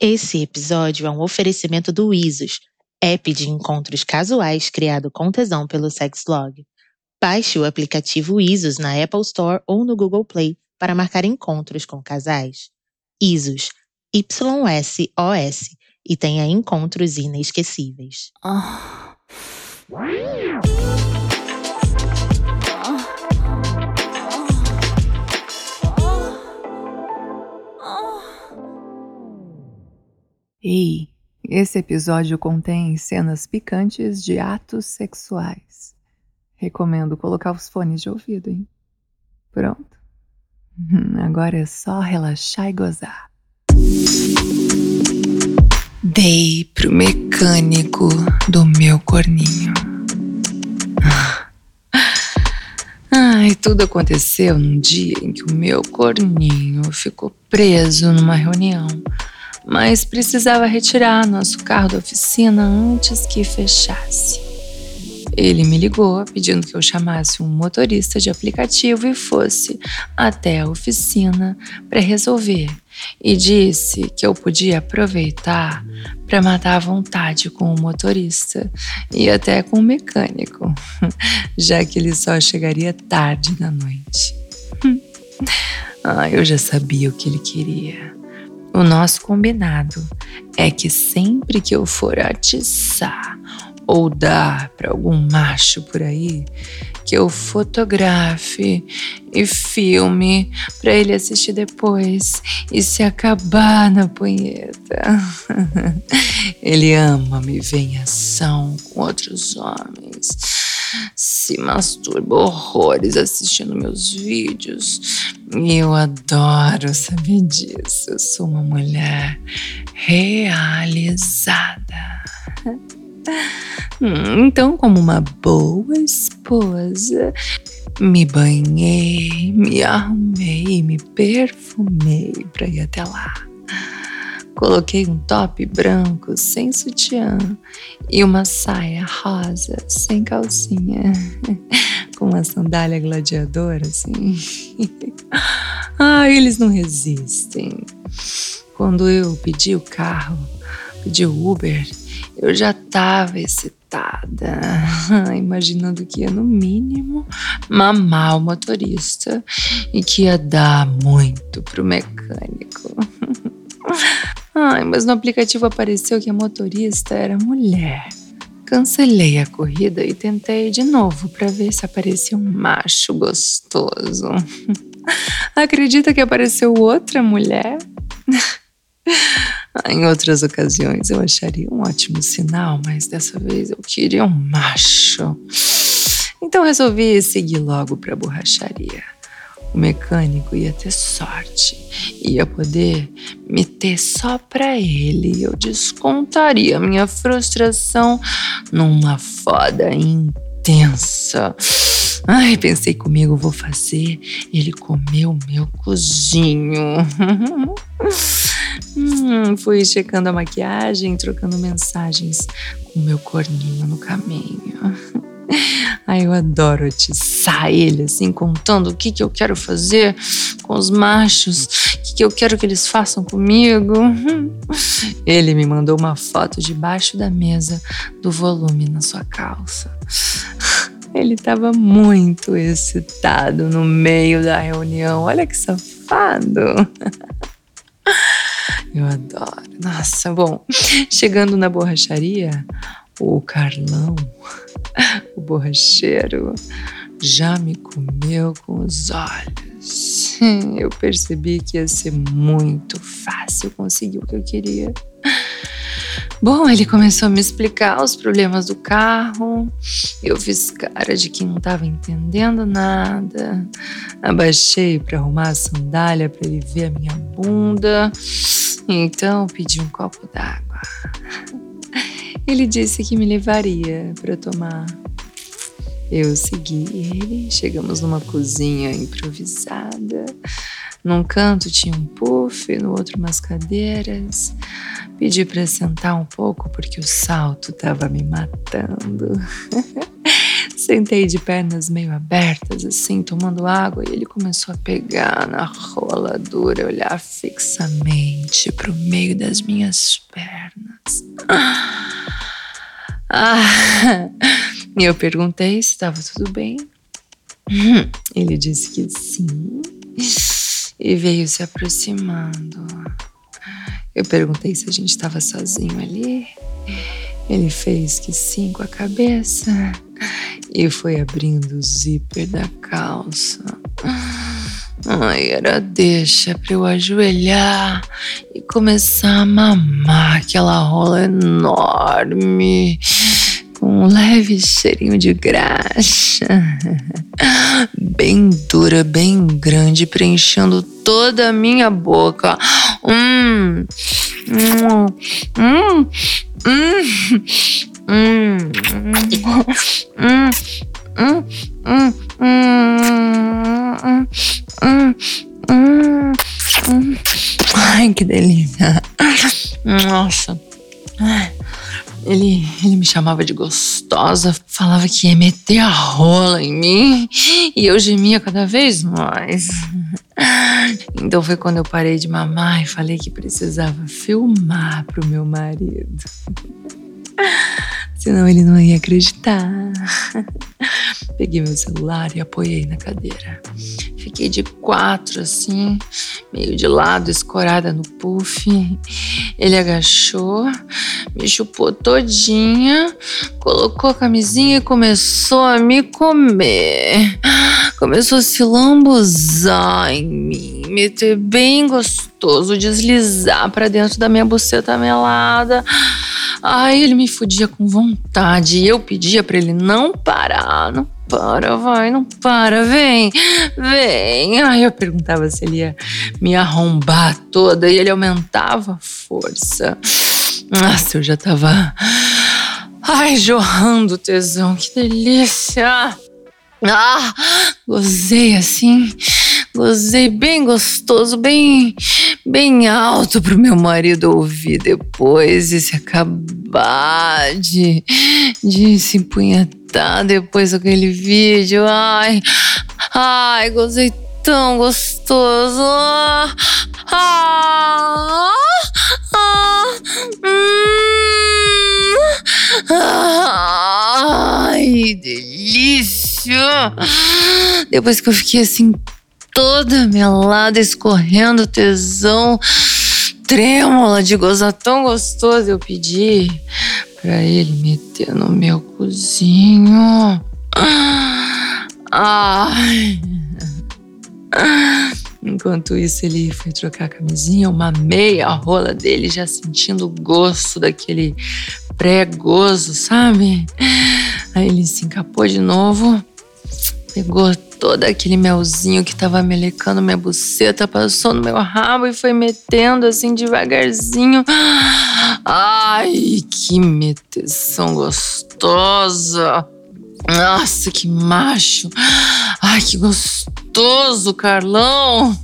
Esse episódio é um oferecimento do Isos, app de encontros casuais criado com tesão pelo Sexlog. Baixe o aplicativo Isos na Apple Store ou no Google Play para marcar encontros com casais. Isos, Y-S-O-S, e tenha encontros inesquecíveis. Ei, esse episódio contém cenas picantes de atos sexuais. Recomendo colocar os fones de ouvido, hein? Pronto. Hum, Agora é só relaxar e gozar. Dei pro mecânico do meu corninho. Ai, tudo aconteceu num dia em que o meu corninho ficou preso numa reunião, mas precisava retirar nosso carro da oficina antes que fechasse. Ele me ligou pedindo que eu chamasse um motorista de aplicativo e fosse até a oficina para resolver. E disse que eu podia aproveitar para matar à vontade com o motorista e até com o mecânico, já que ele só chegaria tarde da noite. Ah, eu já sabia o que ele queria. O nosso combinado é que sempre que eu for atiçar ou dar para algum macho por aí, que eu fotografe e filme para ele assistir depois e se acabar na punheta. Ele ama me ver em ação com outros homens. Se masturba horrores assistindo meus vídeos. Eu adoro saber disso. Eu sou uma mulher realizada. Hum, Então, como uma boa esposa, me banhei, me arrumei me perfumei para ir até lá. Coloquei um top branco sem sutiã e uma saia rosa sem calcinha, com uma sandália gladiadora assim. ah, eles não resistem. Quando eu pedi o carro, pedi o Uber, eu já estava excitada, imaginando que ia, no mínimo, mamar o motorista e que ia dar muito pro mecânico. Ai, mas no aplicativo apareceu que a motorista era mulher. Cancelei a corrida e tentei de novo para ver se aparecia um macho gostoso. Acredita que apareceu outra mulher? Em outras ocasiões eu acharia um ótimo sinal, mas dessa vez eu queria um macho. Então resolvi seguir logo para a borracharia. O mecânico ia ter sorte, ia poder me ter só para ele eu descontaria minha frustração numa foda intensa. Ai, pensei comigo, vou fazer ele comer o meu cozinho. Hum, fui checando a maquiagem, trocando mensagens com meu corninho no caminho. Ai, eu adoro atiçar ele, assim, contando o que, que eu quero fazer com os machos, o que, que eu quero que eles façam comigo. Ele me mandou uma foto debaixo da mesa do volume na sua calça. Ele estava muito excitado no meio da reunião. Olha que safado. Eu adoro. Nossa, bom. Chegando na borracharia, o Carlão, o borracheiro, já me comeu com os olhos. Eu percebi que ia ser muito fácil conseguir o que eu queria. Bom, ele começou a me explicar os problemas do carro. Eu fiz cara de que não estava entendendo nada. Abaixei para arrumar a sandália para ele ver a minha bunda. Então pedi um copo d'água. Ele disse que me levaria para tomar. Eu segui ele, chegamos numa cozinha improvisada. Num canto tinha um puff, no outro umas cadeiras. Pedi para sentar um pouco porque o salto estava me matando. Sentei de pernas meio abertas, assim, tomando água, e ele começou a pegar na rola dura, olhar fixamente pro meio das minhas pernas. Ah, e eu perguntei se estava tudo bem. Ele disse que sim e veio se aproximando. Eu perguntei se a gente estava sozinho ali. Ele fez que sim com a cabeça e foi abrindo o zíper da calça. Ai, era deixa pra eu ajoelhar e começar a mamar aquela rola enorme com um leve cheirinho de graxa. Bem dura, bem grande, preenchendo toda a minha boca. Hum, hum, hum, hum, hum, hum, hum, hum, hum, hum, hum, hum. Ai, que delícia. Nossa. Ai. Ele, ele me chamava de gostosa, falava que ia meter a rola em mim e eu gemia cada vez mais. Então foi quando eu parei de mamar e falei que precisava filmar pro meu marido. Senão ele não ia acreditar. Peguei meu celular e apoiei na cadeira. Fiquei de quatro, assim, meio de lado, escorada no puff. Ele agachou, me chupou todinha, colocou a camisinha e começou a me comer. Começou a se lambuzar em mim, meter bem gostoso, deslizar para dentro da minha buceta melada. Ai, ele me fudia com vontade. E eu pedia para ele não parar, não para, vai, não para, vem, vem. Ai, eu perguntava se ele ia me arrombar toda e ele aumentava a força. Nossa, eu já tava. Ai, jorrando tesão, que delícia! Ah, gozei assim, gozei bem gostoso, bem, bem alto pro meu marido ouvir depois e se acabar de, de se empunhetar depois daquele vídeo. Ai, ai, gozei tão gostoso. Ah, ah, ah, hum, ai, delícia depois que eu fiquei assim, toda melada, escorrendo tesão, trêmula de gozar tão gostoso, eu pedi pra ele meter no meu cozinho. Ai. Enquanto isso, ele foi trocar a camisinha, eu mamei a rola dele, já sentindo o gosto daquele pré-gozo, sabe? Aí ele se encapou de novo Pegou todo aquele melzinho que tava melecando minha buceta, passou no meu rabo e foi metendo assim devagarzinho. Ai, que meteção gostosa! Nossa, que macho! Ai, que gostoso, Carlão!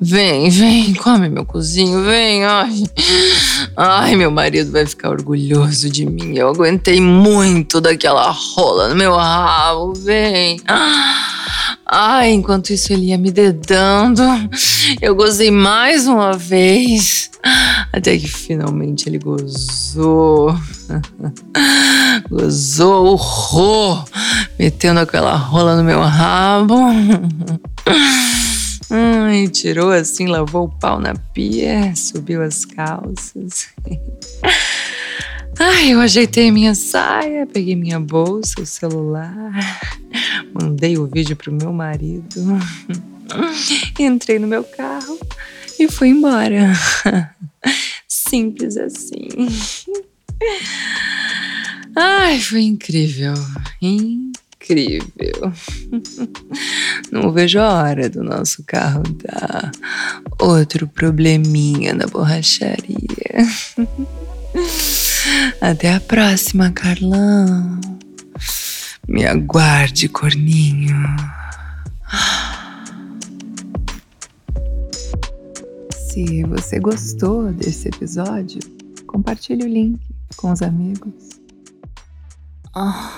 Vem, vem, come meu cozinho, vem, ai. Ai, meu marido vai ficar orgulhoso de mim. Eu aguentei muito daquela rola no meu rabo, vem. Ai, enquanto isso ele ia me dedando, eu gozei mais uma vez. Até que finalmente ele gozou. Gozou ro, metendo aquela rola no meu rabo. Ai, tirou assim, lavou o pau na pia, subiu as calças. Ai, eu ajeitei minha saia, peguei minha bolsa, o celular, mandei o vídeo pro meu marido, entrei no meu carro e fui embora. Simples assim. Ai, foi incrível. Incrível. Não vejo a hora do nosso carro dar outro probleminha na borracharia. Até a próxima, Carlão. Me aguarde, corninho. Se você gostou desse episódio, compartilhe o link com os amigos. Oh.